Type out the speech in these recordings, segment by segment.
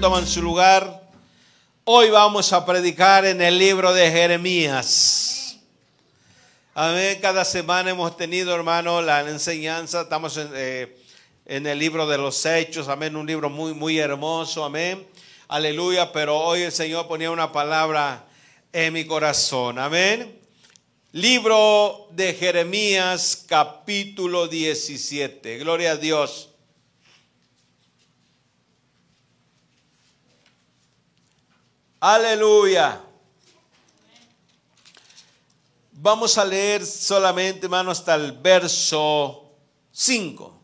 toman su lugar. Hoy vamos a predicar en el libro de Jeremías. Amén. Cada semana hemos tenido, hermano, la enseñanza. Estamos en, eh, en, el libro de los Hechos. Amén. Un libro muy, muy hermoso. Amén. Aleluya. Pero hoy el Señor ponía una palabra en mi corazón. Amén. Libro de Jeremías, capítulo 17. Gloria a Dios. Aleluya. Vamos a leer solamente, hermano, hasta el verso 5.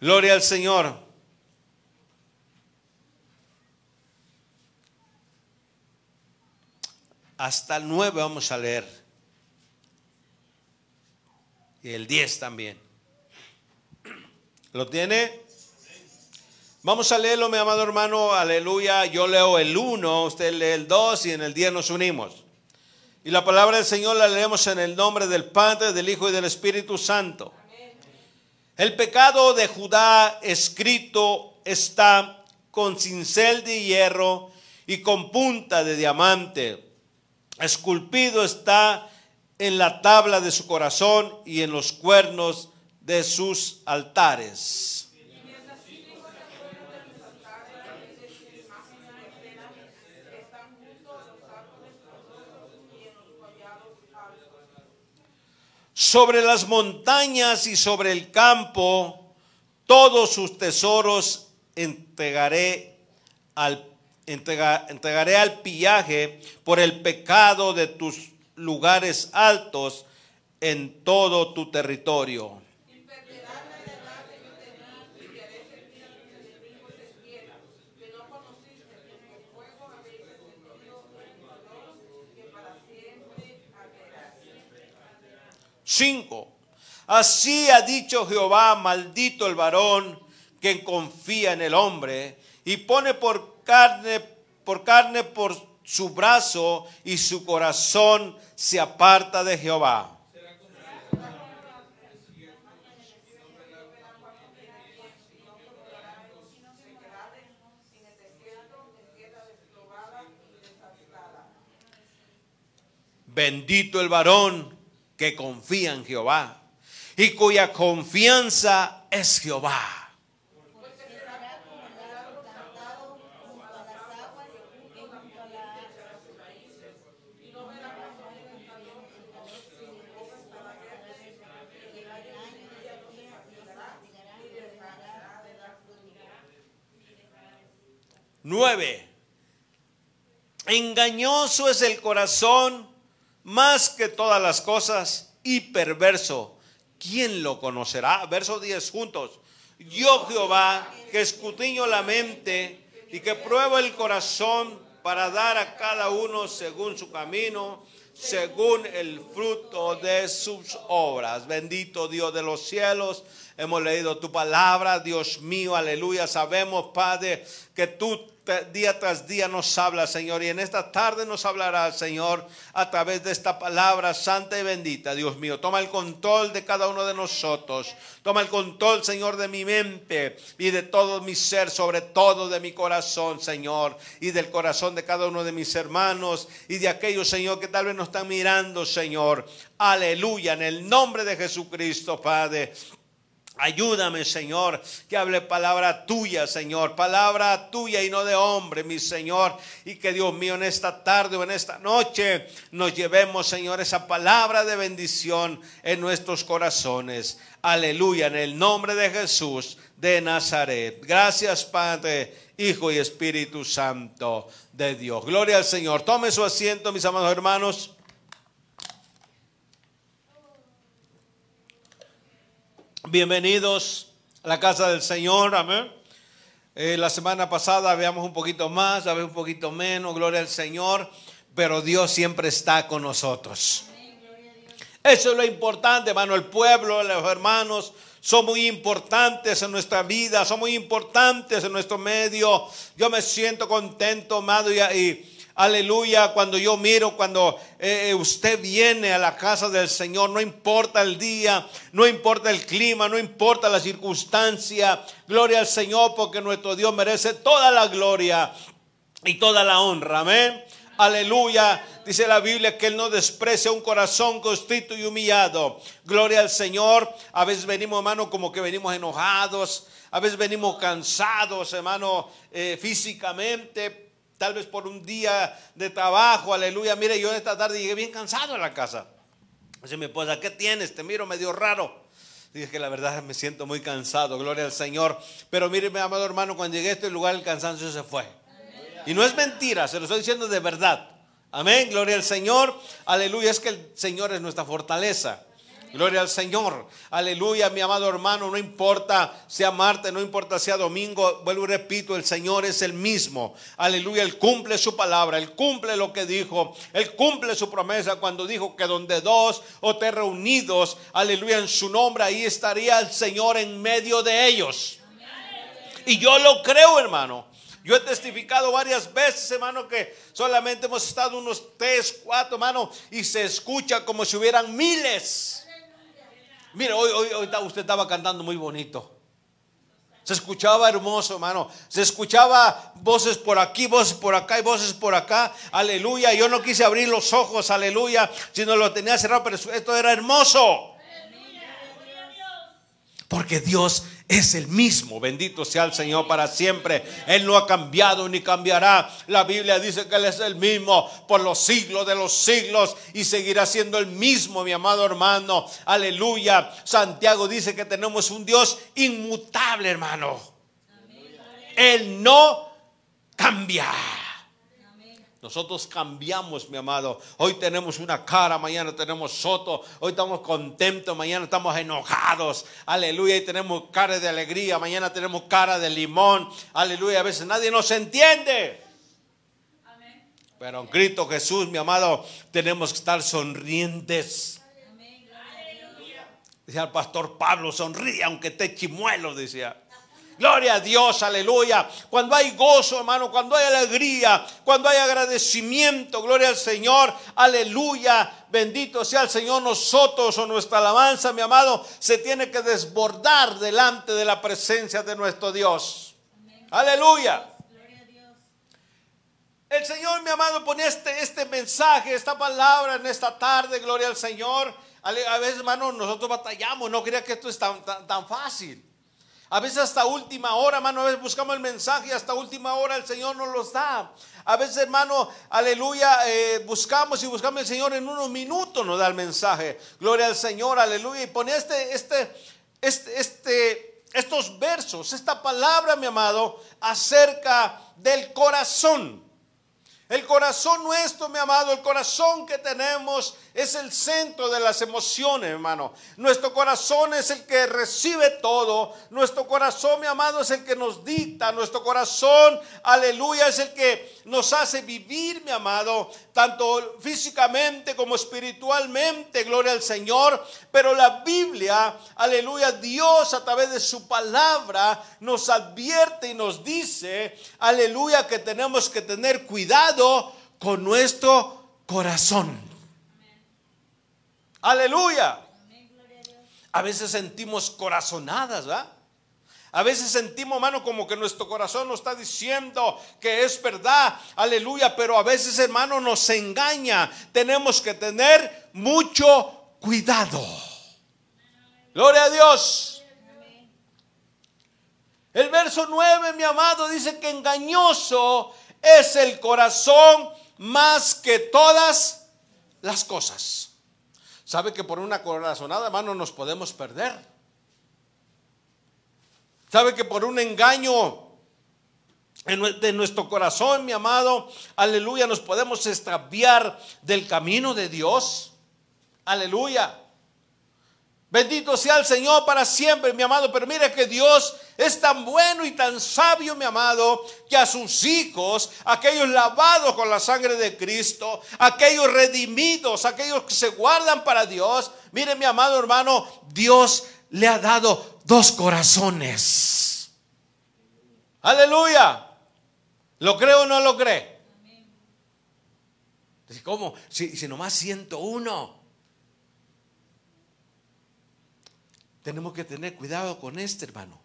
Gloria al Señor. Hasta el 9 vamos a leer. Y el 10 también. ¿Lo tiene? Vamos a leerlo, mi amado hermano, aleluya. Yo leo el 1, usted lee el 2 y en el 10 nos unimos. Y la palabra del Señor la leemos en el nombre del Padre, del Hijo y del Espíritu Santo. El pecado de Judá escrito está con cincel de hierro y con punta de diamante. Esculpido está en la tabla de su corazón y en los cuernos de sus altares. Sobre las montañas y sobre el campo, todos sus tesoros entregaré al, entregaré al pillaje por el pecado de tus lugares altos en todo tu territorio. Cinco. Así ha dicho Jehová, maldito el varón que confía en el hombre y pone por carne, por carne por su brazo y su corazón se aparta de Jehová. Bendito el varón que confía en Jehová y cuya confianza es Jehová. Nueve. Engañoso es el corazón más que todas las cosas y perverso. ¿Quién lo conocerá? Verso 10 juntos. Yo Jehová, que escudriño la mente y que pruebo el corazón para dar a cada uno según su camino, según el fruto de sus obras. Bendito Dios de los cielos. Hemos leído tu palabra, Dios mío, aleluya. Sabemos, Padre, que tú día tras día nos habla, Señor. Y en esta tarde nos hablará, Señor, a través de esta palabra santa y bendita, Dios mío. Toma el control de cada uno de nosotros. Toma el control, Señor, de mi mente y de todo mi ser, sobre todo de mi corazón, Señor. Y del corazón de cada uno de mis hermanos y de aquellos, Señor, que tal vez nos están mirando, Señor. Aleluya, en el nombre de Jesucristo, Padre. Ayúdame, Señor, que hable palabra tuya, Señor, palabra tuya y no de hombre, mi Señor. Y que Dios mío, en esta tarde o en esta noche nos llevemos, Señor, esa palabra de bendición en nuestros corazones. Aleluya, en el nombre de Jesús de Nazaret. Gracias, Padre, Hijo y Espíritu Santo de Dios. Gloria al Señor. Tome su asiento, mis amados hermanos. Bienvenidos a la casa del Señor, amén. Eh, la semana pasada veamos un poquito más, a un poquito menos, gloria al Señor, pero Dios siempre está con nosotros. Eso es lo importante, hermano. El pueblo, los hermanos, son muy importantes en nuestra vida, son muy importantes en nuestro medio. Yo me siento contento, amado, y, y aleluya, cuando yo miro, cuando eh, usted viene a la casa del Señor, no importa el día, no importa el clima, no importa la circunstancia, gloria al Señor, porque nuestro Dios merece toda la gloria y toda la honra, amén. Aleluya. Dice la Biblia que Él no desprecia un corazón constrito y humillado. Gloria al Señor. A veces venimos, hermano, como que venimos enojados. A veces venimos cansados, hermano, eh, físicamente. Tal vez por un día de trabajo. Aleluya. Mire, yo esta tarde llegué bien cansado a la casa. Dice mi esposa, ¿qué tienes? Te miro medio raro. Dije que la verdad me siento muy cansado, gloria al Señor. Pero mire, mi amado hermano, cuando llegué a este lugar el cansancio se fue. Y no es mentira, se lo estoy diciendo de verdad. Amén, gloria al Señor. Aleluya, es que el Señor es nuestra fortaleza. Gloria al Señor. Aleluya, mi amado hermano. No importa sea martes, no importa sea domingo. Vuelvo y repito, el Señor es el mismo. Aleluya, Él cumple su palabra. Él cumple lo que dijo. Él cumple su promesa cuando dijo que donde dos o tres reunidos, aleluya, en su nombre, ahí estaría el Señor en medio de ellos. Y yo lo creo, hermano. Yo he testificado varias veces, hermano, que solamente hemos estado unos tres, cuatro, hermano, y se escucha como si hubieran miles. Mire, hoy, hoy, usted estaba cantando muy bonito. Se escuchaba hermoso, hermano. Se escuchaba voces por aquí, voces por acá y voces por acá. Aleluya. Yo no quise abrir los ojos, aleluya, sino lo tenía cerrado, pero esto era hermoso. Porque Dios es el mismo. Bendito sea el Señor para siempre. Él no ha cambiado ni cambiará. La Biblia dice que Él es el mismo por los siglos de los siglos y seguirá siendo el mismo, mi amado hermano. Aleluya. Santiago dice que tenemos un Dios inmutable, hermano. Él no cambia. Nosotros cambiamos, mi amado. Hoy tenemos una cara, mañana tenemos soto. Hoy estamos contentos, mañana estamos enojados. Aleluya. Y tenemos cara de alegría, mañana tenemos cara de limón. Aleluya. A veces nadie nos entiende. Pero en Cristo Jesús, mi amado, tenemos que estar sonrientes. Decía el pastor Pablo, sonríe aunque esté chimuelo, decía. Gloria a Dios, aleluya. Cuando hay gozo, hermano, cuando hay alegría, cuando hay agradecimiento, gloria al Señor, aleluya. Bendito sea el Señor, nosotros o nuestra alabanza, mi amado, se tiene que desbordar delante de la presencia de nuestro Dios. Aleluya. El Señor, mi amado, pone este, este mensaje, esta palabra en esta tarde, gloria al Señor. A veces, hermano, nosotros batallamos, no crea que esto es tan, tan fácil. A veces hasta última hora, hermano, a veces buscamos el mensaje y hasta última hora el Señor nos los da. A veces, hermano, aleluya, eh, buscamos y buscamos el Señor en unos minutos nos da el mensaje. Gloria al Señor, aleluya. Y pone este, este, este, este, estos versos, esta palabra, mi amado, acerca del corazón. El corazón nuestro, mi amado, el corazón que tenemos es el centro de las emociones, hermano. Nuestro corazón es el que recibe todo. Nuestro corazón, mi amado, es el que nos dicta. Nuestro corazón, aleluya, es el que nos hace vivir, mi amado, tanto físicamente como espiritualmente, gloria al Señor. Pero la Biblia, aleluya, Dios a través de su palabra nos advierte y nos dice, aleluya, que tenemos que tener cuidado con nuestro corazón. Aleluya. A veces sentimos corazonadas. A veces sentimos, hermano, como que nuestro corazón nos está diciendo que es verdad, aleluya, pero a veces, hermano, nos engaña. Tenemos que tener mucho cuidado. Gloria a Dios. El verso 9, mi amado, dice que engañoso es el corazón más que todas las cosas. ¿Sabe que por una corazonada, hermano, nos podemos perder? ¿Sabe que por un engaño de nuestro corazón, mi amado, aleluya, nos podemos extraviar del camino de Dios? Aleluya. Bendito sea el Señor para siempre, mi amado. Pero mire que Dios es tan bueno y tan sabio, mi amado, que a sus hijos, aquellos lavados con la sangre de Cristo, aquellos redimidos, aquellos que se guardan para Dios, mire mi amado hermano, Dios le ha dado dos corazones. Aleluya. ¿Lo cree o no lo cree? ¿cómo? Si, si nomás 101. Tenemos que tener cuidado con este hermano,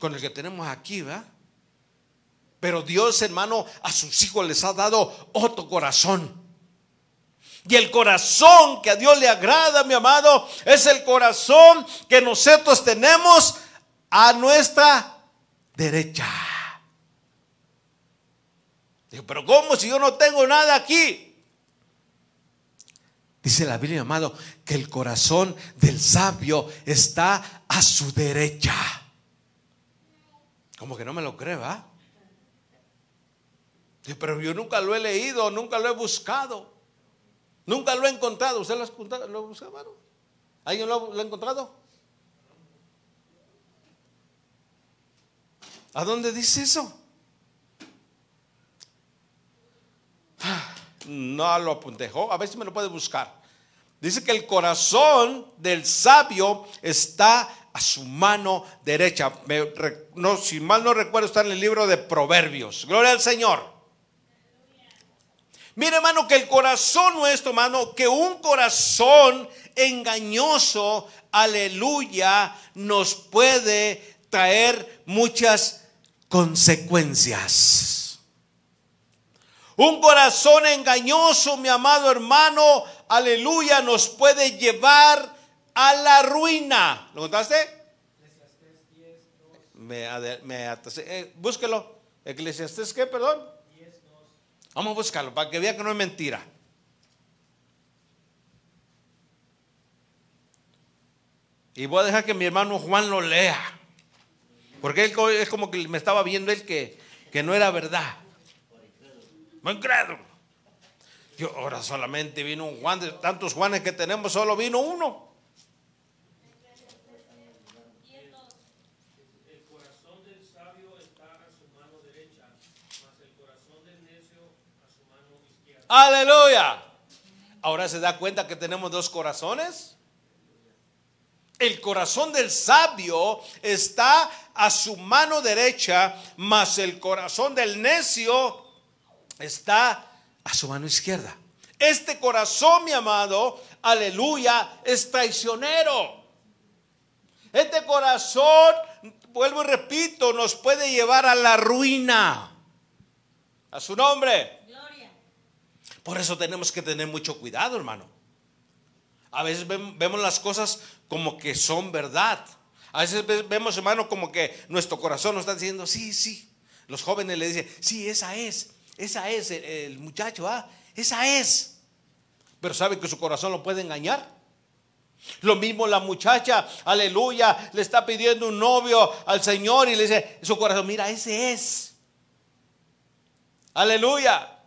con el que tenemos aquí, ¿va? Pero Dios, hermano, a sus hijos les ha dado otro corazón. Y el corazón que a Dios le agrada, mi amado, es el corazón que nosotros tenemos a nuestra derecha. Digo, pero ¿cómo si yo no tengo nada aquí? Dice la Biblia, amado, el corazón del sabio está a su derecha. Como que no me lo cree, ¿va? Pero yo nunca lo he leído, nunca lo he buscado. Nunca lo he encontrado. ¿Usted lo ha, buscado, buscado, ¿Alguien lo, ha encontrado? ¿A dónde dice eso? No lo apuntejó. A ver si me lo puede buscar. Dice que el corazón del sabio está a su mano derecha. no, si mal no recuerdo, está en el libro de Proverbios. Gloria al Señor. Mire, hermano, que el corazón nuestro, hermano, que un corazón engañoso, aleluya, nos puede traer muchas consecuencias. Un corazón engañoso, mi amado hermano, aleluya, nos puede llevar a la ruina. ¿Lo contaste? Me, me eh, búsquelo. Eclesiastés, ¿qué? Perdón. Vamos a buscarlo para que vea que no es mentira. Y voy a dejar que mi hermano Juan lo lea. Porque él es como que me estaba viendo él que, que no era verdad. Muy credo. Yo, ahora solamente vino un Juan, de tantos Juanes que tenemos, solo vino uno. Aleluya. Ahora se da cuenta que tenemos dos corazones. El corazón del sabio está a su mano derecha, mas el corazón del necio está a su mano izquierda. Este corazón, mi amado, aleluya, es traicionero. Este corazón, vuelvo y repito, nos puede llevar a la ruina. A su nombre. Por eso tenemos que tener mucho cuidado, hermano. A veces vemos las cosas como que son verdad. A veces vemos, hermano, como que nuestro corazón nos está diciendo, sí, sí. Los jóvenes le dicen, sí, esa es. Esa es el, muchacho, ¿ah? Esa es. Pero sabe que su corazón lo puede engañar. Lo mismo la muchacha, aleluya, le está pidiendo un novio al Señor y le dice, su corazón, mira, ese es. Aleluya.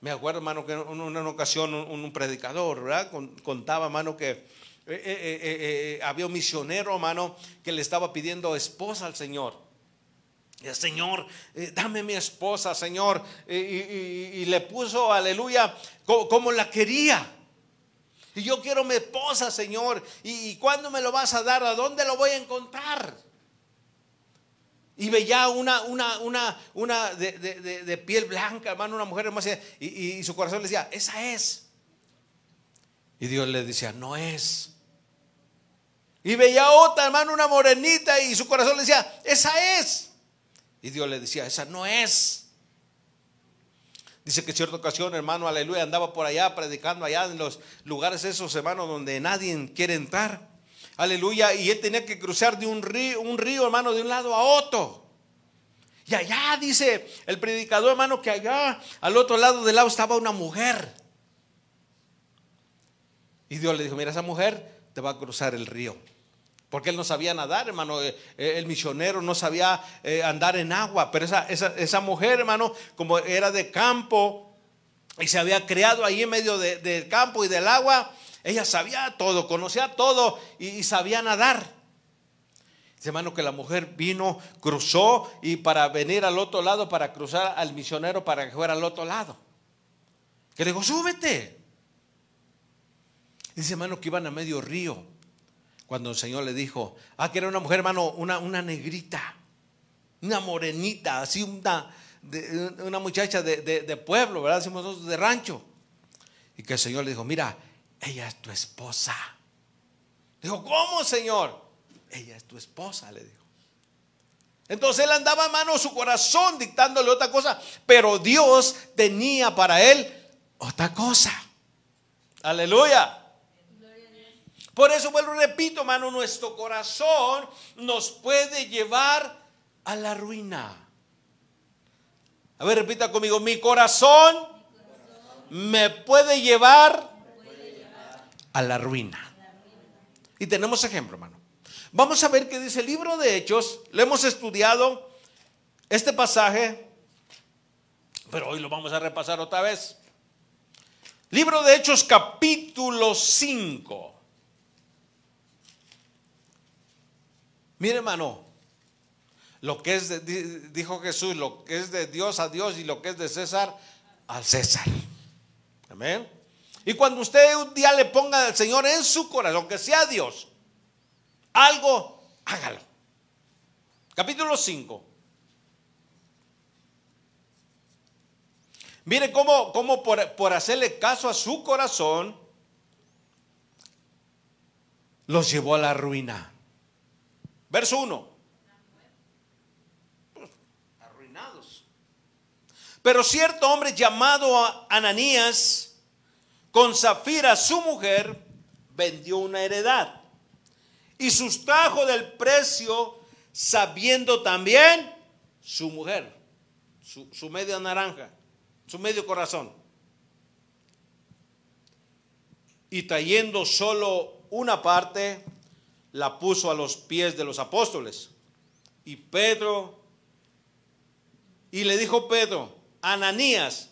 Me acuerdo, hermano, que en una ocasión un, predicador, ¿verdad? Contaba, hermano, que eh, eh, eh, había un misionero, hermano, que le estaba pidiendo esposa al Señor. Señor, eh, dame mi esposa, Señor. y, le puso, aleluya, como, la quería. Y yo quiero mi esposa, Señor. ¿Y, cuándo me lo vas a dar? ¿A dónde lo voy a encontrar? Y veía una, una, una, una de, piel blanca, hermano, una mujer hermosa. Y, y, su corazón le decía, esa es. Y Dios le decía, no es. Y veía otra, hermano, una morenita. Y su corazón le decía, esa es. Y Dios le decía, esa no es. Dice que cierta ocasión, hermano, aleluya, andaba por allá predicando allá en los lugares esos, hermano, donde nadie quiere entrar. Aleluya, y él tenía que cruzar de un río, un río, hermano, de un lado a otro. Y allá dice el predicador, hermano, que allá al otro lado del lado estaba una mujer. Y Dios le dijo, mira, esa mujer te va a cruzar el río. Porque él no sabía nadar, hermano. Eh, eh, el misionero no sabía eh, andar en agua. Pero esa, esa, mujer, hermano, como era de campo y se había creado ahí en medio del campo y del agua, ella sabía todo, conocía todo y, sabía nadar. Dice, hermano, que la mujer vino, cruzó y para venir al otro lado, para cruzar al misionero para que fuera al otro lado. Que le dijo, súbete. Dice, hermano, que iban a medio río cuando el Señor le dijo, ah, que era una mujer, hermano, una, una negrita, una morenita, así una, una muchacha de, de pueblo, ¿verdad? Decimos nosotros, de rancho. Y que el Señor le dijo, mira, ella es tu esposa. Dijo, ¿cómo, Señor? Ella es tu esposa, le dijo. Entonces él andaba a mano su corazón dictándole otra cosa, pero Dios tenía para él otra cosa. Aleluya. Por eso vuelvo repito, hermano, nuestro corazón nos puede llevar a la ruina. A ver, repita conmigo, mi corazón me puede llevar a la ruina. Y tenemos ejemplo, hermano. Vamos a ver qué dice el libro de Hechos. Le hemos estudiado este pasaje, pero hoy lo vamos a repasar otra vez. Libro de Hechos capítulo 5. Mire, hermano, lo que es, de, dijo Jesús, lo que es de Dios a Dios y lo que es de César al César. Amén. Y cuando usted un día le ponga al Señor en su corazón, que sea Dios, algo, hágalo. Capítulo 5. Mire cómo, cómo por, por, hacerle caso a su corazón, los llevó a la ruina. Verso 1. Arruinados. Pero cierto hombre llamado Ananías, con Zafira su mujer, vendió una heredad y sustrajo del precio, sabiendo también su mujer, su, su media naranja, su medio corazón. Y trayendo solo una parte, la puso a los pies de los apóstoles. Y Pedro, y le dijo Pedro, Ananías,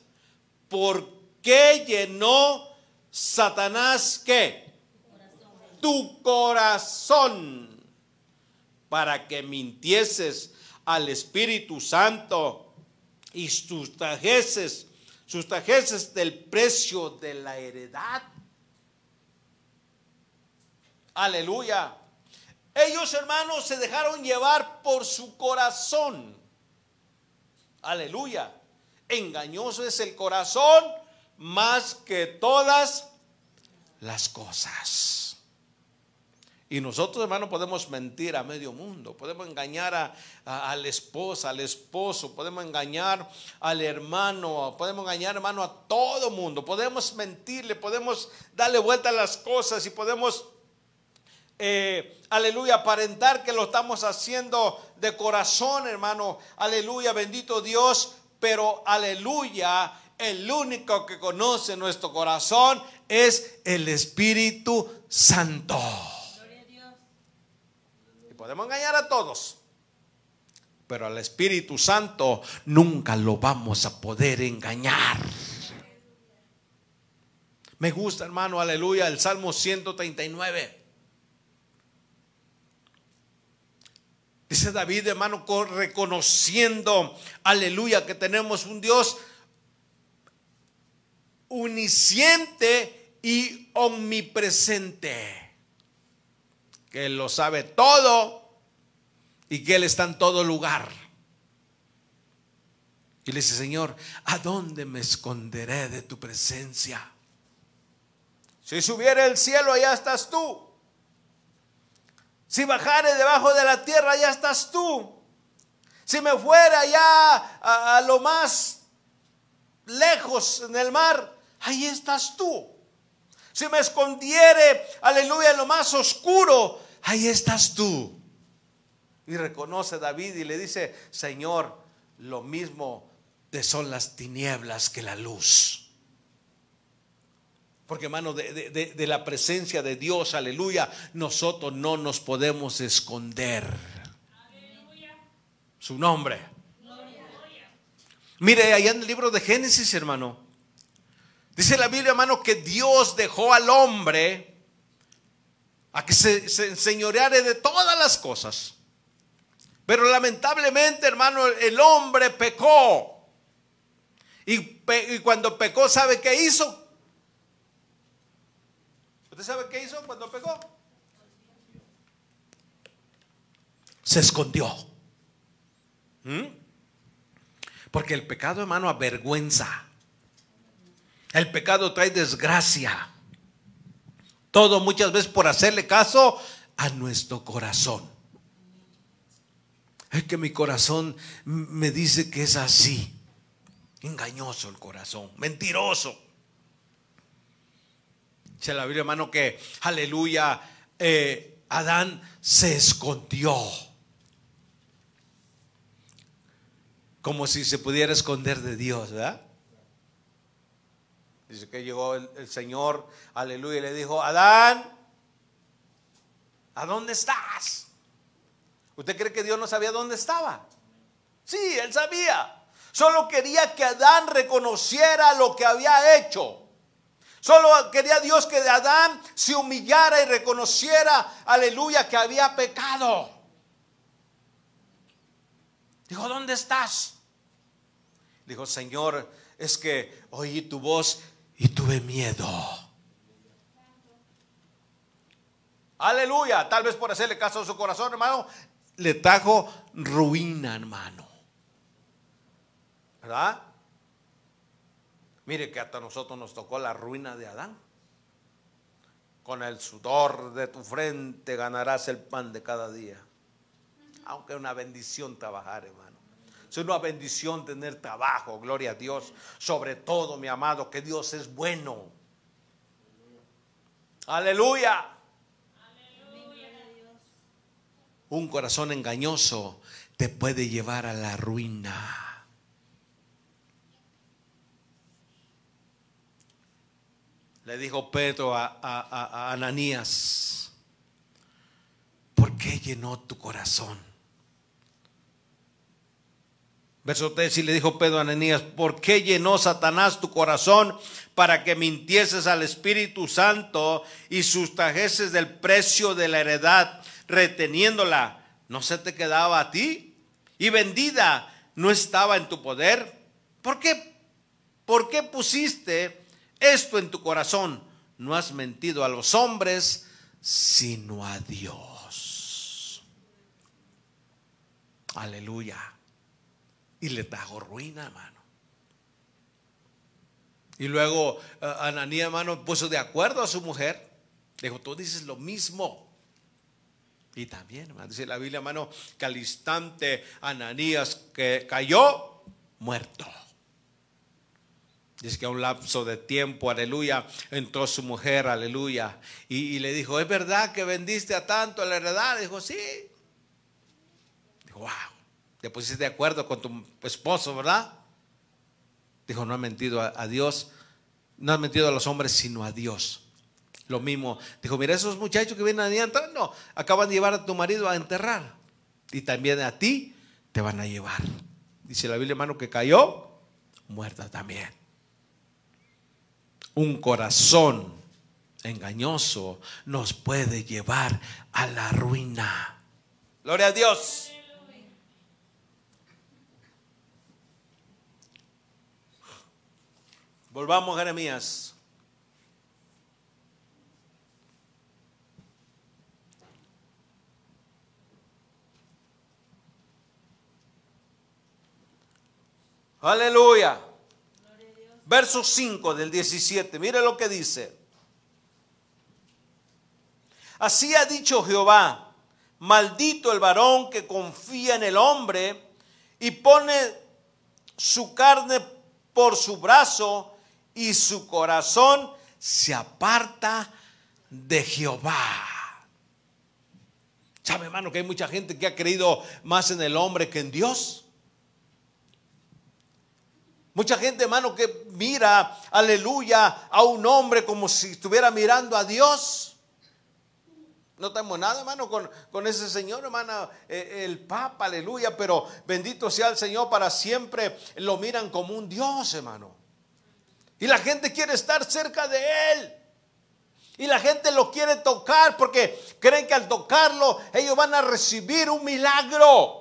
¿por qué llenó Satanás qué? Tu corazón para que mintieses al Espíritu Santo y sustrajeses, sustrajeses del precio de la heredad. Aleluya. Ellos, hermanos, se dejaron llevar por su corazón. Aleluya. Engañoso es el corazón más que todas las cosas. Y nosotros, hermanos, podemos mentir a medio mundo, podemos engañar a, a, la esposa, al esposo, podemos engañar al hermano, podemos engañar, hermano, a todo mundo, podemos mentirle, podemos darle vuelta a las cosas y podemos eh, aleluya, aparentar que lo estamos haciendo de corazón, hermano. Aleluya, bendito Dios. Pero aleluya, el único que conoce nuestro corazón es el Espíritu Santo. Y podemos engañar a todos. Pero al Espíritu Santo nunca lo vamos a poder engañar. Me gusta, hermano, aleluya, el Salmo 139. Dice David, hermano, reconociendo, aleluya, que tenemos un Dios uniciente y omnipresente, que lo sabe todo y que Él está en todo lugar. Y le dice, Señor, ¿a dónde me esconderé de tu presencia? Si subiera el cielo, allá estás tú. Si bajare debajo de la tierra, ya estás tú. Si me fuera ya a, lo más lejos en el mar, ahí estás tú. Si me escondiere, aleluya, en lo más oscuro, ahí estás tú. Y reconoce David y le dice, Señor, lo mismo te son las tinieblas que la luz. Porque hermano, de, la presencia de Dios, aleluya, nosotros no nos podemos esconder. Su nombre. Mire, allá en el libro de Génesis, hermano, dice la Biblia, hermano, que Dios dejó al hombre a que se, se enseñoreare de todas las cosas. Pero lamentablemente, hermano, el hombre pecó. Y, y cuando pecó, ¿sabe qué hizo? ¿Usted sabe qué hizo cuando pegó? Se escondió. ¿Mm? Porque el pecado, hermano, avergüenza. El pecado trae desgracia. Todo muchas veces por hacerle caso a nuestro corazón. Es que mi corazón me dice que es así. Engañoso el corazón, mentiroso. Dice la Biblia, hermano, que, aleluya, eh, Adán se escondió. Como si se pudiera esconder de Dios, ¿verdad? Dice que llegó el, Señor, aleluya, y le dijo, Adán, ¿a dónde estás? ¿Usted cree que Dios no sabía dónde estaba? Sí, él sabía. Solo quería que Adán reconociera lo que había hecho. Solo quería Dios que Adán se humillara y reconociera, aleluya, que había pecado. Dijo, ¿dónde estás? Dijo, Señor, es que oí tu voz y tuve miedo. Aleluya. Tal vez por hacerle caso a su corazón, hermano, le trajo ruina, hermano. ¿Verdad? Mire que hasta nosotros nos tocó la ruina de Adán. Con el sudor de tu frente ganarás el pan de cada día. Aunque es una bendición trabajar, hermano. Es una bendición tener trabajo, gloria a Dios. Sobre todo, mi amado, que Dios es bueno. Aleluya. Un corazón engañoso te puede llevar a la ruina. Le dijo Pedro a, a Ananías, ¿por qué llenó tu corazón? Verso 3, y le dijo Pedro a Ananías, ¿por qué llenó Satanás tu corazón para que mintieses al Espíritu Santo y sustrajeses del precio de la heredad, reteniéndola? ¿No se te quedaba a ti? Y vendida, ¿no estaba en tu poder? ¿Por qué? ¿Por qué pusiste esto en tu corazón? No has mentido a los hombres, sino a Dios. Aleluya y le trajo ruina, hermano. Y luego uh, Ananías, hermano, puso de acuerdo a su mujer. Dijo, tú dices lo mismo. Y también, hermano, dice la Biblia, hermano, que al instante Ananías que cayó muerto. Dice que a un lapso de tiempo, aleluya, entró su mujer, aleluya, y, le dijo, ¿es verdad que vendiste a tanto la heredad? Dijo, sí. Dijo, wow te pusiste de acuerdo con tu esposo, ¿verdad? Dijo, no ha mentido a, Dios, no ha mentido a los hombres, sino a Dios. Lo mismo, dijo, mira, esos muchachos que vienen a no, acaban de llevar a tu marido a enterrar. Y también a ti te van a llevar. Dice la Biblia, hermano, que cayó muerta también. Un corazón engañoso nos puede llevar a la ruina. Gloria a Dios. Volvamos a Jeremías. Aleluya. Verso 5 del 17. Mire lo que dice. Así ha dicho Jehová, maldito el varón que confía en el hombre y pone su carne por su brazo y su corazón se aparta de Jehová. ¿Sabe, hermano, que hay mucha gente que ha creído más en el hombre que en Dios? Mucha gente, hermano, que mira, aleluya, a un hombre como si estuviera mirando a Dios. No tenemos nada, hermano, con, ese Señor, hermano, eh, el Papa, aleluya, pero bendito sea el Señor para siempre. Lo miran como un Dios, hermano. Y la gente quiere estar cerca de Él. Y la gente lo quiere tocar porque creen que al tocarlo ellos van a recibir un milagro.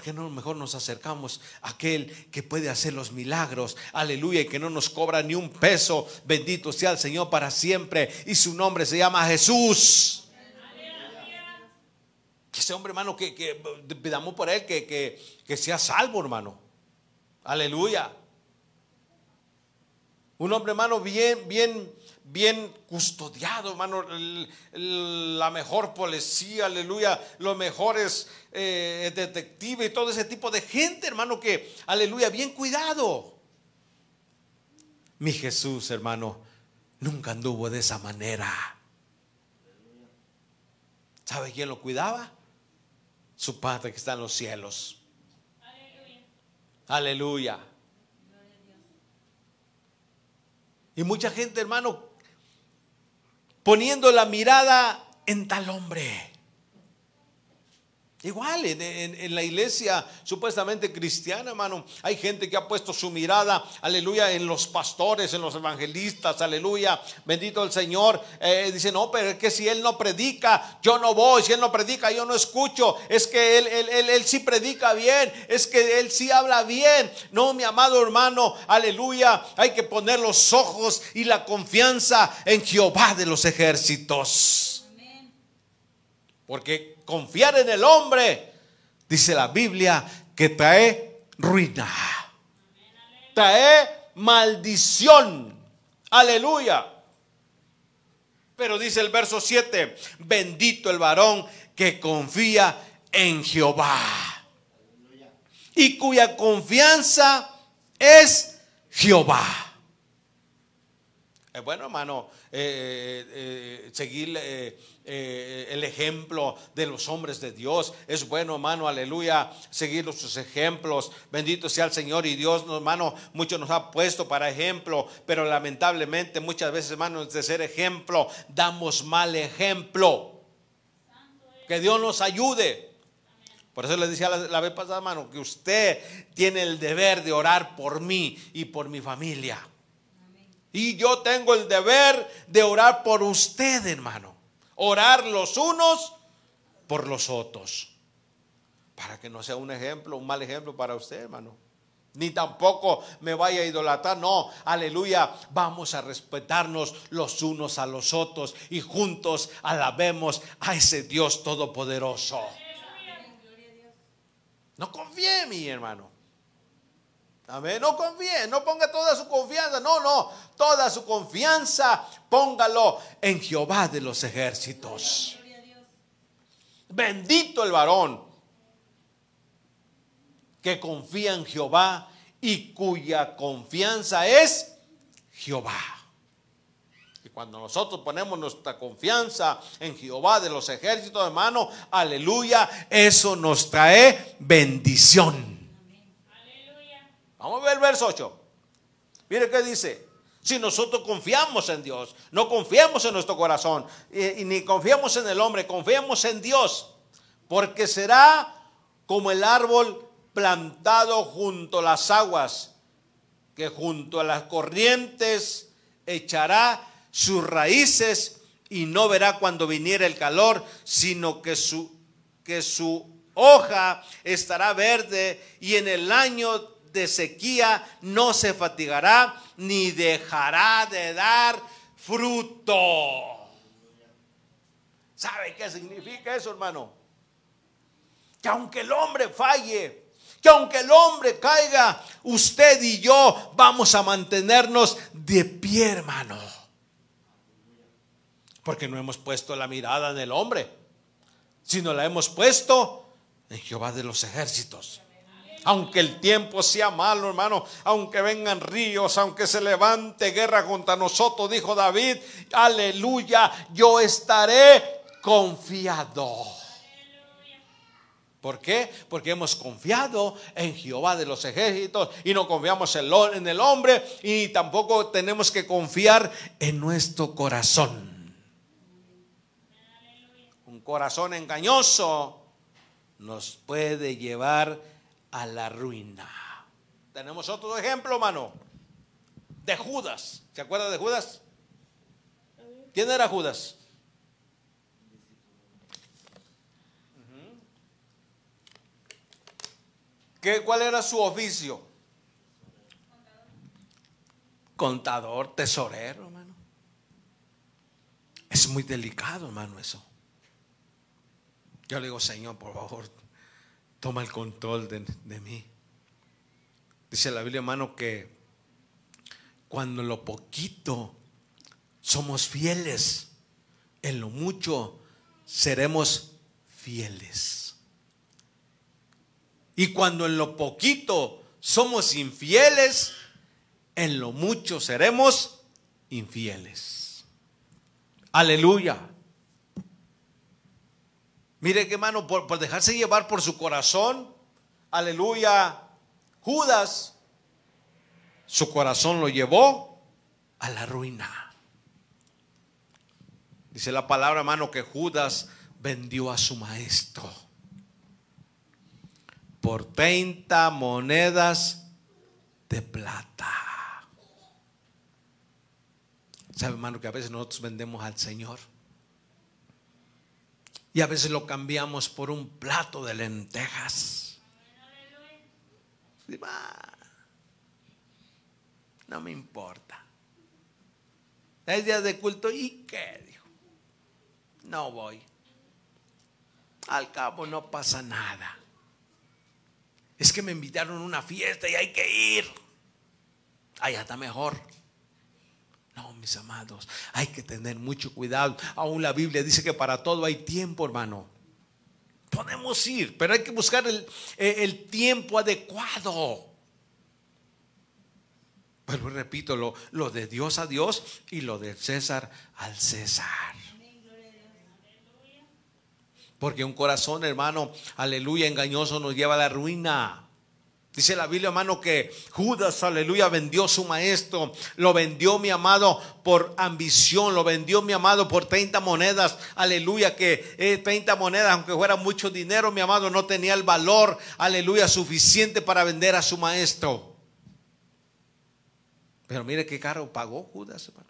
¿Por qué no mejor nos acercamos a aquel que puede hacer los milagros? Aleluya, y que no nos cobra ni un peso. Bendito sea el Señor para siempre. Y su nombre se llama Jesús. Que ese hombre, hermano, que, que pidamos por él que, que, que sea salvo, hermano. Aleluya. Un hombre, hermano, bien, bien, bien custodiado, hermano. la mejor policía, aleluya. Los mejores eh, detectives y todo ese tipo de gente, hermano, que, aleluya, bien cuidado. Mi Jesús, hermano, nunca anduvo de esa manera. ¿Sabe quién lo cuidaba? Su Padre que está en los cielos. Aleluya. Y mucha gente, hermano, poniendo la mirada en tal hombre. Igual en, la iglesia supuestamente cristiana, hermano, hay gente que ha puesto su mirada, aleluya, en los pastores, en los evangelistas, aleluya, bendito el Señor. Eh, dice, no, pero es que si Él no predica, yo no voy, si Él no predica, yo no escucho, es que Él, él, él, él sí predica bien, es que Él sí habla bien. No, mi amado hermano, aleluya, hay que poner los ojos y la confianza en Jehová de los ejércitos. Porque confiar en el hombre, dice la Biblia, que trae ruina. Trae maldición. Aleluya. Pero dice el verso 7, bendito el varón que confía en Jehová. Y cuya confianza es Jehová. Es bueno, hermano, eh, eh, eh, seguir el ejemplo de los hombres de Dios. Es bueno, hermano, aleluya, seguir sus ejemplos. Bendito sea el Señor y Dios, hermano, mucho nos ha puesto para ejemplo, pero lamentablemente muchas veces, hermano, de ser ejemplo, damos mal ejemplo. Que Dios nos ayude. Por eso le decía la, la vez pasada, hermano, que usted tiene el deber de orar por mí y por mi familia. Y yo tengo el deber de orar por usted, hermano. Orar los unos por los otros. Para que no sea un ejemplo, un mal ejemplo para usted, hermano. Ni tampoco me vaya a idolatrar. No, aleluya. Vamos a respetarnos los unos a los otros y juntos alabemos a ese Dios todopoderoso. No confíe en mí, hermano. Amén. No confíe, no ponga toda su confianza. No, no. Toda su confianza póngalo en Jehová de los ejércitos. Bendito el varón que confía en Jehová y cuya confianza es Jehová. Y cuando nosotros ponemos nuestra confianza en Jehová de los ejércitos, hermano, aleluya, eso nos trae bendición. Vamos a ver el verso 8. Mire qué dice. Si nosotros confiamos en Dios, no confiamos en nuestro corazón y, ni confiamos en el hombre, confiamos en Dios, porque será como el árbol plantado junto a las aguas, que junto a las corrientes echará sus raíces y no verá cuando viniera el calor, sino que su, que su hoja estará verde y en el año de sequía no se fatigará ni dejará de dar fruto. ¿Sabe qué significa eso, hermano? Que aunque el hombre falle, que aunque el hombre caiga, usted y yo vamos a mantenernos de pie, hermano. Porque no hemos puesto la mirada en el hombre, sino la hemos puesto en Jehová de los ejércitos. Aunque el tiempo sea malo, hermano, aunque vengan ríos, aunque se levante guerra contra nosotros, dijo David, aleluya, yo estaré confiado. ¿Por qué? Porque hemos confiado en Jehová de los ejércitos y no confiamos en el hombre y tampoco tenemos que confiar en nuestro corazón. Un corazón engañoso nos puede llevar a la ruina. Tenemos otro ejemplo, mano, de Judas. ¿Se acuerda de Judas? ¿Quién era Judas? ¿Qué, ¿Cuál era su oficio? Contador, tesorero, hermano. Es muy delicado, hermano, eso. Yo le digo, Señor, por favor, toma el control de, mí. Dice la Biblia, hermano, que cuando en lo poquito somos fieles, en lo mucho seremos fieles. Y cuando en lo poquito somos infieles, en lo mucho seremos infieles. Aleluya. Mire que hermano, por, dejarse llevar por su corazón, aleluya, Judas, su corazón lo llevó a la ruina. Dice la palabra, hermano, que Judas vendió a su maestro por 30 monedas de plata. ¿Sabe, hermano, que a veces nosotros vendemos al Señor? Y a veces lo cambiamos por un plato de lentejas. No me importa. Es día de culto. ¿Y qué? Dijo. No voy. Al cabo no pasa nada. Es que me invitaron a una fiesta y hay que ir. Allá está mejor. Mis amados, hay que tener mucho cuidado. Aún la Biblia dice que para todo hay tiempo, hermano. Podemos ir, pero hay que buscar el, el tiempo adecuado. Pero repito, lo, lo de Dios a Dios y lo de César al César. Porque un corazón, hermano, aleluya, engañoso nos lleva a la ruina. Dice la Biblia, hermano, que Judas, aleluya, vendió su maestro. Lo vendió mi amado por ambición. Lo vendió mi amado por 30 monedas. Aleluya, que eh, 30 monedas, aunque fuera mucho dinero, mi amado, no tenía el valor, aleluya, suficiente para vender a su maestro. Pero mire qué caro pagó Judas, hermano.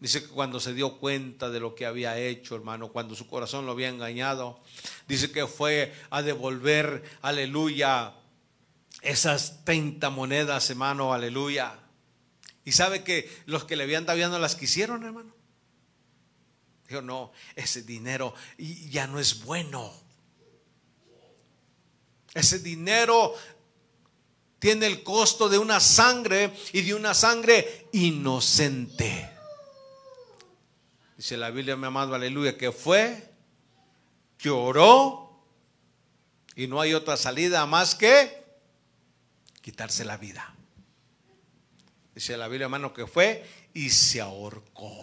Dice que cuando se dio cuenta de lo que había hecho, hermano, cuando su corazón lo había engañado, dice que fue a devolver, aleluya, esas 30 monedas, hermano, aleluya. Y sabe que los que le habían ya no las quisieron, hermano. Dijo, no, ese dinero ya no es bueno. Ese dinero tiene el costo de una sangre y de una sangre inocente. Dice la Biblia, mi amado, aleluya, que fue, lloró y no hay otra salida más que quitarse la vida. Dice la Biblia, hermano, que fue y se ahorcó.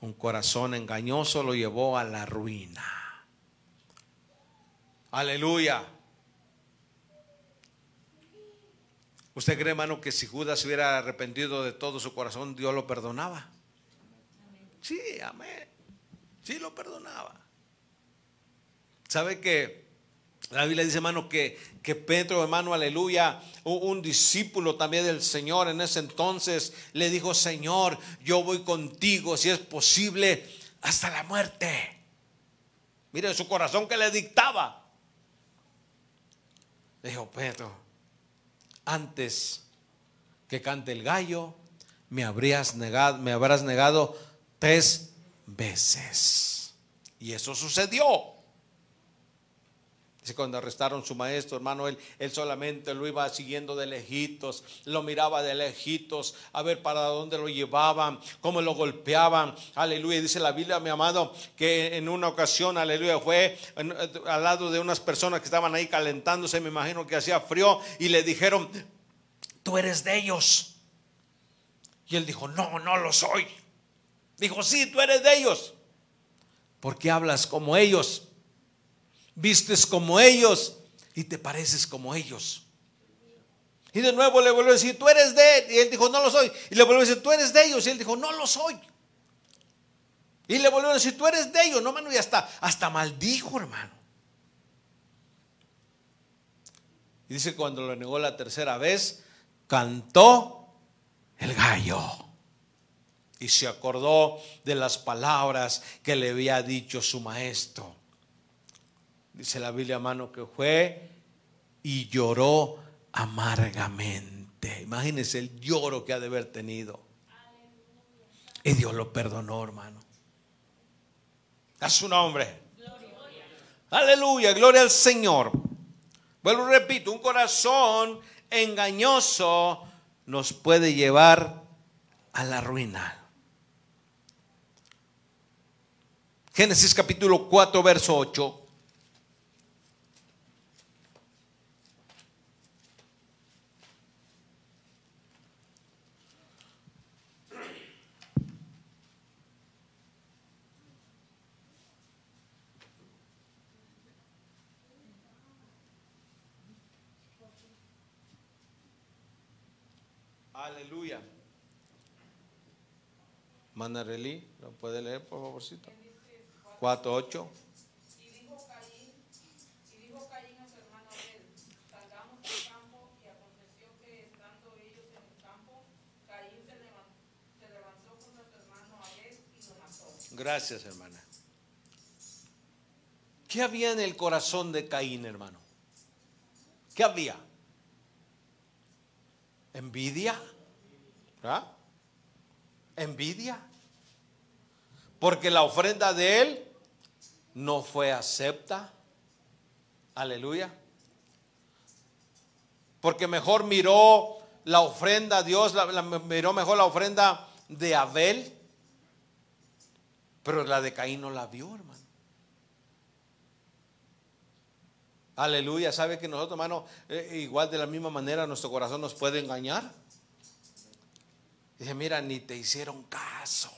Un corazón engañoso lo llevó a la ruina. Aleluya. ¿Usted cree, hermano, que si Judas se hubiera arrepentido de todo su corazón, Dios lo perdonaba? Sí, amén. Sí, lo perdonaba. ¿Sabe que la Biblia dice, hermano, que, que Pedro, hermano, aleluya, un, discípulo también del Señor en ese entonces, le dijo, Señor, yo voy contigo, si es posible, hasta la muerte. Mire su corazón que le dictaba. Dijo Pedro, antes que cante el gallo, me habrías negado, me habrás negado tres veces. Y eso sucedió. Dice cuando arrestaron su maestro, hermano, él, él solamente lo iba siguiendo de lejitos, lo miraba de lejitos, a ver para dónde lo llevaban, cómo lo golpeaban. Aleluya. Dice la Biblia, mi amado, que en una ocasión, aleluya, fue al lado de unas personas que estaban ahí calentándose, me imagino que hacía frío, y le dijeron, tú eres de ellos. Y él dijo, no, no lo soy. Dijo, sí, tú eres de ellos. ¿Por qué hablas como ellos? Vistes como ellos y te pareces como ellos. Y de nuevo le volvió a decir, tú eres de, y él dijo, no lo soy. Y le volvió a decir, tú eres de ellos. Y él dijo, no lo soy. Y le volvió a decir, tú eres de ellos. No, hermano, y hasta, hasta maldijo, hermano. Y dice, cuando lo negó la tercera vez, cantó el gallo. Y se acordó de las palabras que le había dicho su maestro. Dice la Biblia, hermano, que fue y lloró amargamente. Imagínense el lloro que ha de haber tenido. Y Dios lo perdonó, hermano. A su nombre. Aleluya, gloria al Señor. Vuelvo repito, un corazón engañoso nos puede llevar a la ruina. Génesis capítulo 4, verso 8. Aleluya. Manarelí, ¿lo puede leer por favorcito? 4.8. Y dijo Caín, y dijo Caín a su hermano Abel, salgamos del campo, y aconteció que estando ellos en el campo, Caín se levantó, se levantó contra su hermano Abel y lo mató. Gracias, hermana. ¿Qué había en el corazón de Caín, hermano? ¿Qué había? ¿Envidia? ¿Ah? ¿Envidia? Porque la ofrenda de él no fue acepta. Aleluya. Porque mejor miró la ofrenda, Dios miró mejor la ofrenda de Abel. Pero la de Caín no la vio, hermano. Aleluya. ¿Sabe que nosotros, hermano, eh, igual de la misma manera nuestro corazón nos puede engañar? Dice, mira, ni te hicieron caso.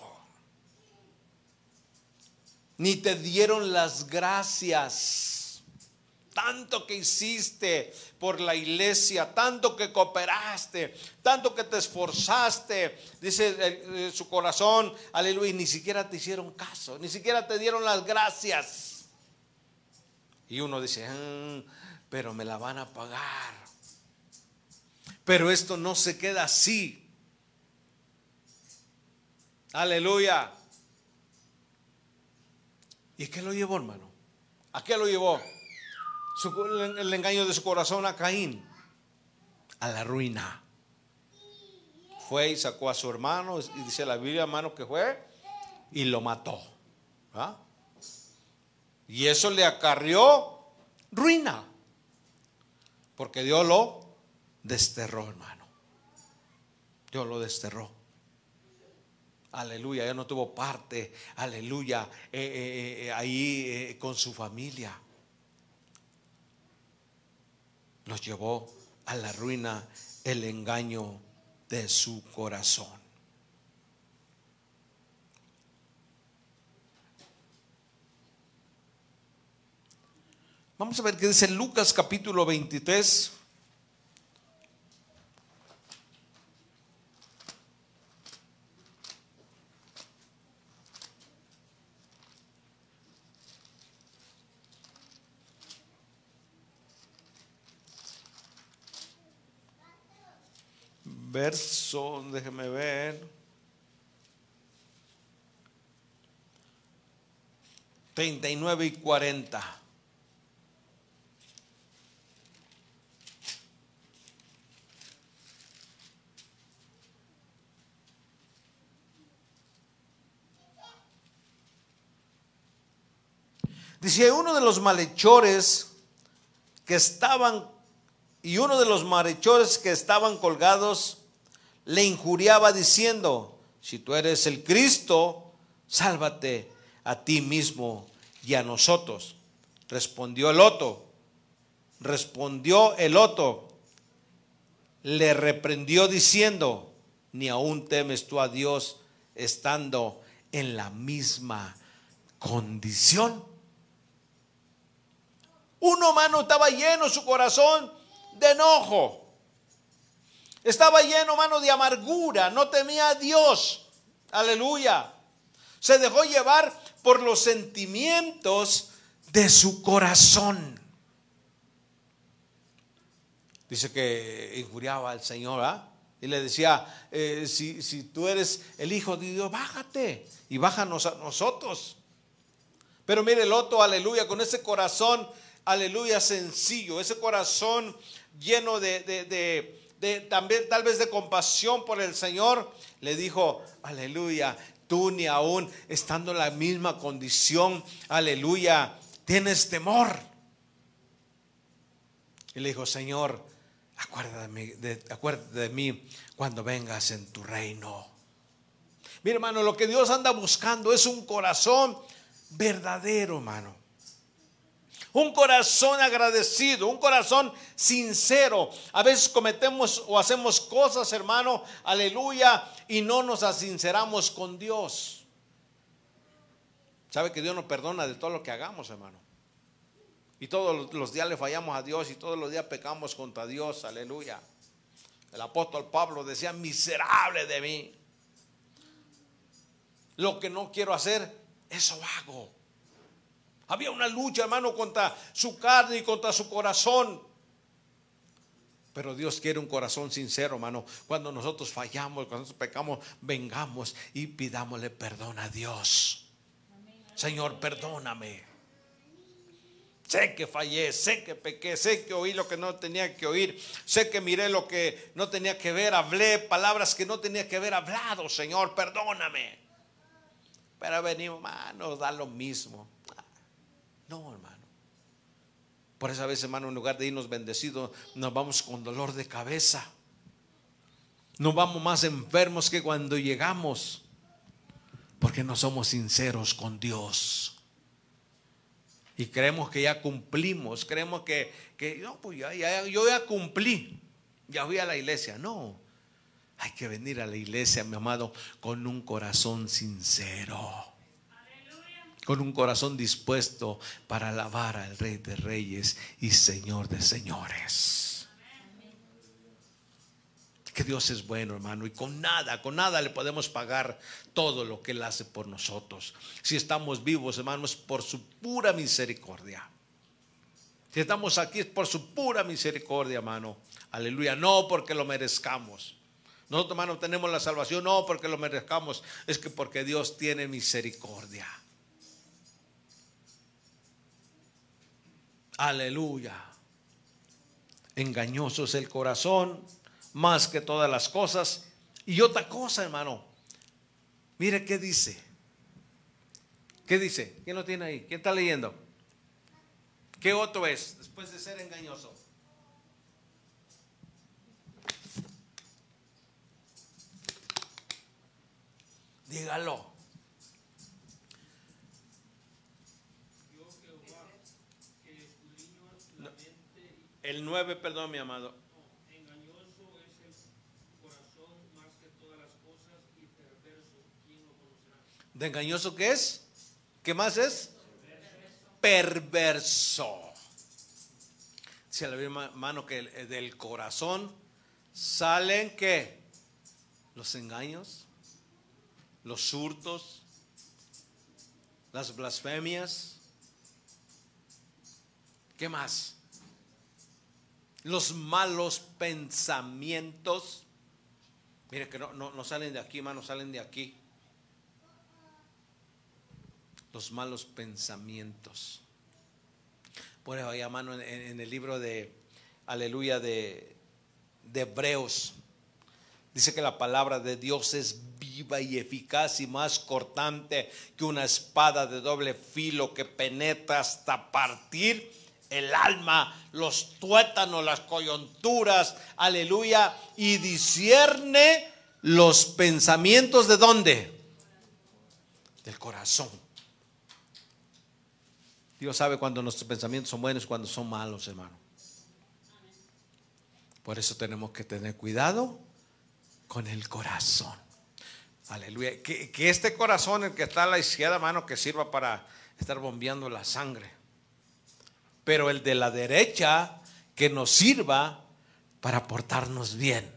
Ni te dieron las gracias. Tanto que hiciste por la iglesia, tanto que cooperaste, tanto que te esforzaste, dice eh, eh, su corazón, aleluya, ni siquiera te hicieron caso, ni siquiera te dieron las gracias. Y uno dice, "Ah, pero me la van a pagar. Pero esto no se queda así. Aleluya. ¿Y qué lo llevó, hermano? ¿A qué lo llevó? El engaño de su corazón a Caín. A la ruina. Fue y sacó a su hermano, y dice la Biblia, hermano, que fue y lo mató. ¿Ah? Y eso le acarrió ruina. Porque Dios lo desterró, hermano. Dios lo desterró. Aleluya, ya no tuvo parte, aleluya, eh, eh, eh, ahí con su familia. Los llevó a la ruina el engaño de su corazón. Vamos a ver qué dice Lucas capítulo 23. Verso, déjeme ver. 39 y 40. Dice, uno de los malhechores que estaban, y uno de los malhechores que estaban colgados, le injuriaba diciendo, si tú eres el Cristo, sálvate a ti mismo y a nosotros. Respondió el otro, respondió el otro, le reprendió diciendo, ni aún temes tú a Dios estando en la misma condición. Uno, mano, estaba lleno su corazón de enojo. Estaba lleno, mano, de amargura. No temía a Dios. Aleluya. Se dejó llevar por los sentimientos de su corazón. Dice que injuriaba al Señor, ¿ah? Y le decía, eh, si, si tú eres el Hijo de Dios, bájate y bájanos a nosotros. Pero mire el otro, aleluya, con ese corazón, aleluya, sencillo, ese corazón lleno de, de- de- de también tal vez de compasión por el Señor, le dijo, aleluya, tú ni aún estando en la misma condición, aleluya, tienes temor. Y le dijo, Señor, acuérdate de acuérdate de mí cuando vengas en tu reino. Mi hermano, lo que Dios anda buscando es un corazón verdadero, hermano. Un corazón agradecido, un corazón sincero. A veces cometemos o hacemos cosas, hermano, aleluya, y no nos asinceramos con Dios. ¿Sabe que Dios nos perdona de todo lo que hagamos, hermano? Y todos los días le fallamos a Dios y todos los días pecamos contra Dios, aleluya. El apóstol Pablo decía, miserable de mí. Lo que no quiero hacer, eso hago. Había una lucha, hermano, contra su carne y contra su corazón. Pero Dios quiere un corazón sincero, hermano. Cuando nosotros fallamos, cuando nosotros pecamos, vengamos y pidámosle perdón a Dios. Señor, perdóname. Sé que fallé, sé que pequé, sé que oí lo que no tenía que oír, sé que miré lo que no tenía que ver, hablé palabras que no tenía que haber hablado, Señor, perdóname. Pero venimos, hermano, da lo mismo. No, hermano. Por esa vez, hermano, en lugar de irnos bendecidos, nos vamos con dolor de cabeza. Nos vamos más enfermos que cuando llegamos. Porque no somos sinceros con Dios. Y creemos que ya cumplimos. Creemos que, que no, pues ya, yo ya cumplí. Ya fui a la iglesia. No. Hay que venir a la iglesia, mi amado, con un corazón sincero con un corazón dispuesto para alabar al Rey de Reyes y Señor de Señores. Que Dios es bueno, hermano, y con nada, con nada le podemos pagar todo lo que Él hace por nosotros. Si estamos vivos, hermanos, por su pura misericordia. Si estamos aquí es por su pura misericordia, hermano. Aleluya, no porque lo merezcamos. Nosotros, hermano, tenemos la salvación no porque lo merezcamos, es que porque Dios tiene misericordia. Aleluya. Engañoso es el corazón más que todas las cosas. Y otra cosa, hermano. Mire qué dice. ¿Qué dice? ¿Quién lo tiene ahí? ¿Quién está leyendo? ¿Qué otro es después de ser engañoso? Dígalo. El 9, perdón, mi amado. Engañoso es el corazón más que todas las cosas y perverso. ¿Quién lo conocerá? ¿De engañoso qué es? ¿Qué más es? Perverso. Si a la misma mano que del corazón salen qué? Los engaños, los hurtos, las blasfemias. ¿Qué más? Los malos pensamientos. Mire que no, no, salen de aquí, hermano, salen de aquí. Los malos pensamientos. Por eso, hermano, en, en el libro de Aleluya de, de Hebreos, dice que la palabra de Dios es viva y eficaz y más cortante que una espada de doble filo que penetra hasta partir el alma, los tuétanos, las coyunturas, aleluya, y discierne los pensamientos de dónde? Del corazón. Dios sabe cuando nuestros pensamientos son buenos y cuando son malos, hermano. Por eso tenemos que tener cuidado con el corazón. Aleluya. Que, que este corazón, el que está a la izquierda, hermano, que sirva para estar bombeando la sangre pero el de la derecha que nos sirva para portarnos bien.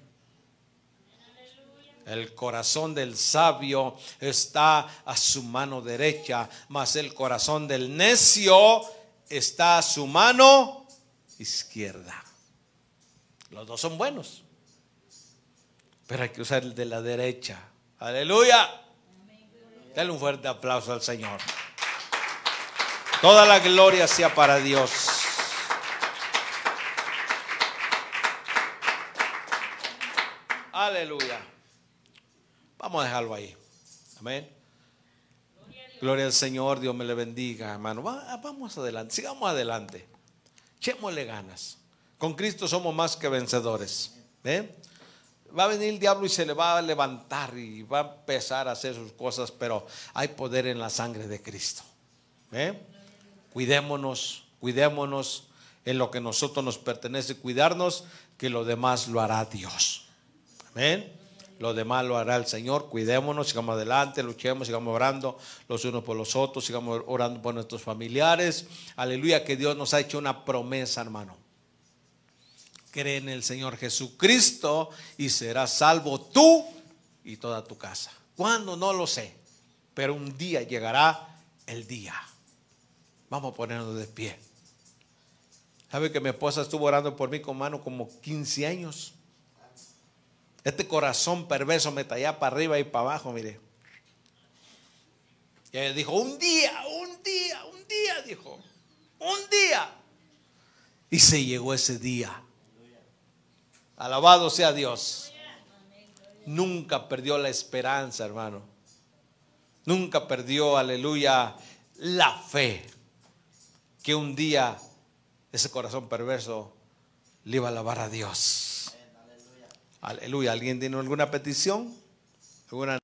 El corazón del sabio está a su mano derecha, mas el corazón del necio está a su mano izquierda. Los dos son buenos, pero hay que usar el de la derecha. Aleluya. Dale un fuerte aplauso al Señor. Toda la gloria sea para Dios. Aleluya. Vamos a dejarlo ahí. Amén. Gloria al Señor, Dios me le bendiga, hermano. vamos adelante, sigamos adelante. Echémosle ganas. Con Cristo somos más que vencedores. Va a venir el diablo y se le va a levantar y va a empezar a hacer sus cosas, pero hay poder en la sangre de Cristo. Cuidémonos, cuidémonos en lo que nosotros nos pertenece, cuidarnos, que lo demás lo hará Dios. Amén. Lo demás lo hará el Señor. Cuidémonos, sigamos adelante, luchemos, sigamos orando los unos por los otros, sigamos orando por nuestros familiares. Aleluya, que Dios nos ha hecho una promesa, hermano. Cree en el Señor Jesucristo y serás salvo tú y toda tu casa. ¿Cuándo? No lo sé. Pero un día llegará el día. Vamos a ponernos de pie. ¿Sabe que mi esposa estuvo orando por mí con mano como 15 años? Este corazón perverso me tallaba para arriba y para abajo, mire. Y ella dijo, un día, un día, un día, dijo, un día. Y se llegó ese día. Alabado sea Dios. Nunca perdió la esperanza, hermano. Nunca perdió, aleluya, la fe. Que un día ese corazón perverso le iba a alabar a Dios. Aleluya. ¿Alguien tiene alguna petición? ¿Alguna